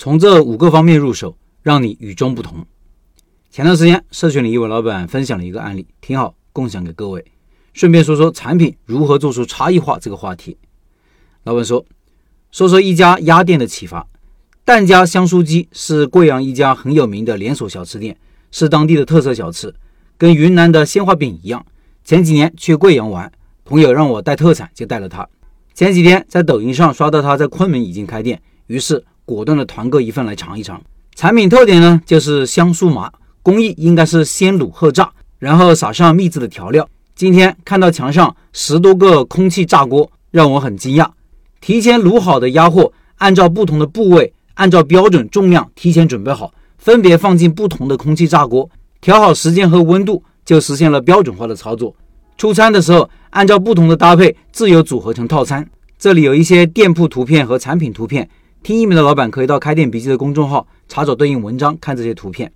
从这五个方面入手，让你与众不同。前段时间，社群里一位老板分享了一个案例，挺好，共享给各位。顺便说说产品如何做出差异化这个话题。老板说，说说一家鸭店的启发。蛋家香酥鸡是贵阳一家很有名的连锁小吃店，是当地的特色小吃，跟云南的鲜花饼一样。前几年去贵阳玩，朋友让我带特产，就带了它。前几天在抖音上刷到他在昆明已经开店，于是果断的团购一份来尝一尝。产品特点呢，就是香酥麻，工艺应该是先卤后炸，然后撒上秘制的调料。今天看到墙上十多个空气炸锅，让我很惊讶。提前卤好的鸭货，按照不同的部位。按照标准重量提前准备好，分别放进不同的空气炸锅，调好时间和温度，就实现了标准化的操作。出餐的时候，按照不同的搭配自由组合成套餐。这里有一些店铺图片和产品图片，听音频的老板可以到开店笔记的公众号查找对应文章看这些图片。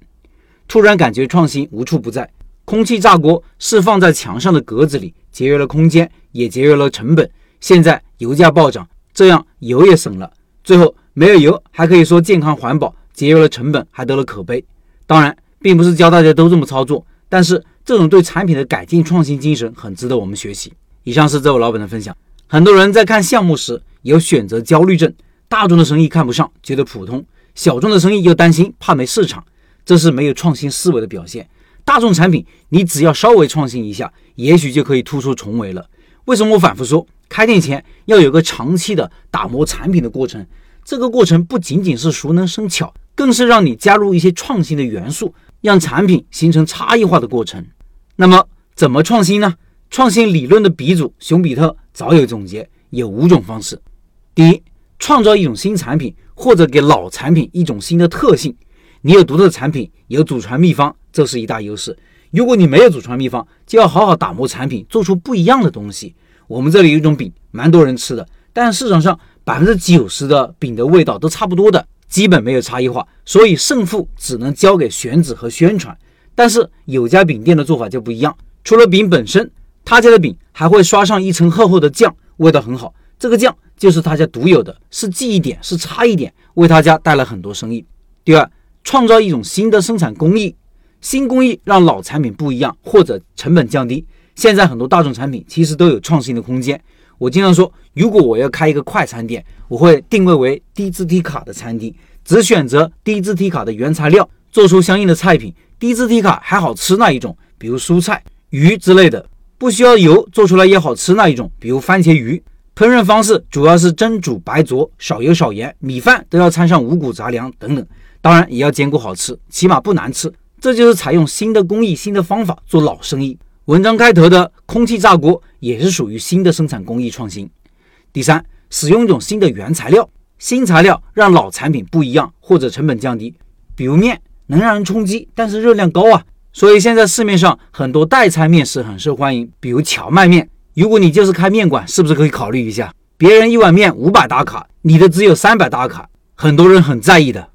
突然感觉创新无处不在。空气炸锅是放在墙上的格子里，节约了空间，也节约了成本。现在油价暴涨，这样油也省了。最后。没有油还可以说健康环保，节约了成本，还得了口碑。当然，并不是教大家都这么操作，但是这种对产品的改进创新精神很值得我们学习。以上是这位老板的分享。很多人在看项目时有选择焦虑症，大众的生意看不上，觉得普通；小众的生意又担心怕没市场，这是没有创新思维的表现。大众产品你只要稍微创新一下，也许就可以突出重围了。为什么我反复说开店前要有个长期的打磨产品的过程？这个过程不仅仅是熟能生巧，更是让你加入一些创新的元素，让产品形成差异化的过程。那么，怎么创新呢？创新理论的鼻祖熊彼特早有总结，有五种方式。第一，创造一种新产品，或者给老产品一种新的特性。你有独特的产品，有祖传秘方，这是一大优势。如果你没有祖传秘方，就要好好打磨产品，做出不一样的东西。我们这里有一种饼，蛮多人吃的，但市场上。百分之九十的饼的味道都差不多的，基本没有差异化，所以胜负只能交给选址和宣传。但是有家饼店的做法就不一样，除了饼本身，他家的饼还会刷上一层厚厚的酱，味道很好。这个酱就是他家独有的，是记忆点，是差异点，为他家带来很多生意。第二，创造一种新的生产工艺，新工艺让老产品不一样，或者成本降低。现在很多大众产品其实都有创新的空间。我经常说，如果我要开一个快餐店，我会定位为低字体卡的餐厅，只选择低字体卡的原材料，做出相应的菜品，低字体卡还好吃那一种，比如蔬菜、鱼之类的，不需要油，做出来也好吃那一种，比如番茄鱼。烹饪方式主要是蒸、煮、白灼，少油少盐，米饭都要掺上五谷杂粮等等，当然也要兼顾好吃，起码不难吃。这就是采用新的工艺、新的方法做老生意。文章开头的空气炸锅也是属于新的生产工艺创新。第三，使用一种新的原材料，新材料让老产品不一样或者成本降低。比如面能让人充饥，但是热量高啊，所以现在市面上很多代餐面食很受欢迎，比如荞麦面。如果你就是开面馆，是不是可以考虑一下？别人一碗面五百打卡，你的只有三百打卡，很多人很在意的。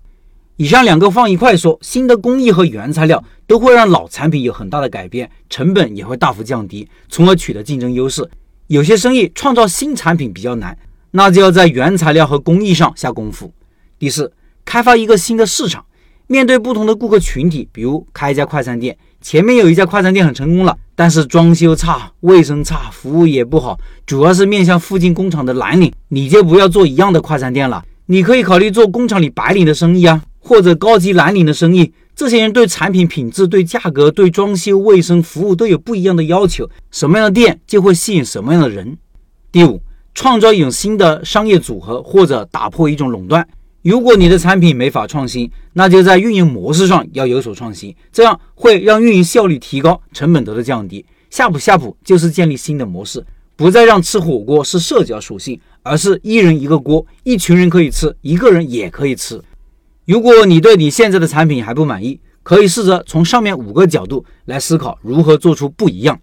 以上两个放一块说，新的工艺和原材料都会让老产品有很大的改变，成本也会大幅降低，从而取得竞争优势。有些生意创造新产品比较难，那就要在原材料和工艺上下功夫。第四，开发一个新的市场，面对不同的顾客群体，比如开一家快餐店，前面有一家快餐店很成功了，但是装修差、卫生差、服务也不好，主要是面向附近工厂的蓝领，你就不要做一样的快餐店了，你可以考虑做工厂里白领的生意啊。或者高级蓝领的生意，这些人对产品品质、对价格、对装修、卫生服务都有不一样的要求。什么样的店就会吸引什么样的人。第五，创造一种新的商业组合，或者打破一种垄断。如果你的产品没法创新，那就在运营模式上要有所创新，这样会让运营效率提高，成本得到降低。下铺下铺就是建立新的模式，不再让吃火锅是社交属性，而是一人一个锅，一群人可以吃，一个人也可以吃。如果你对你现在的产品还不满意，可以试着从上面五个角度来思考如何做出不一样。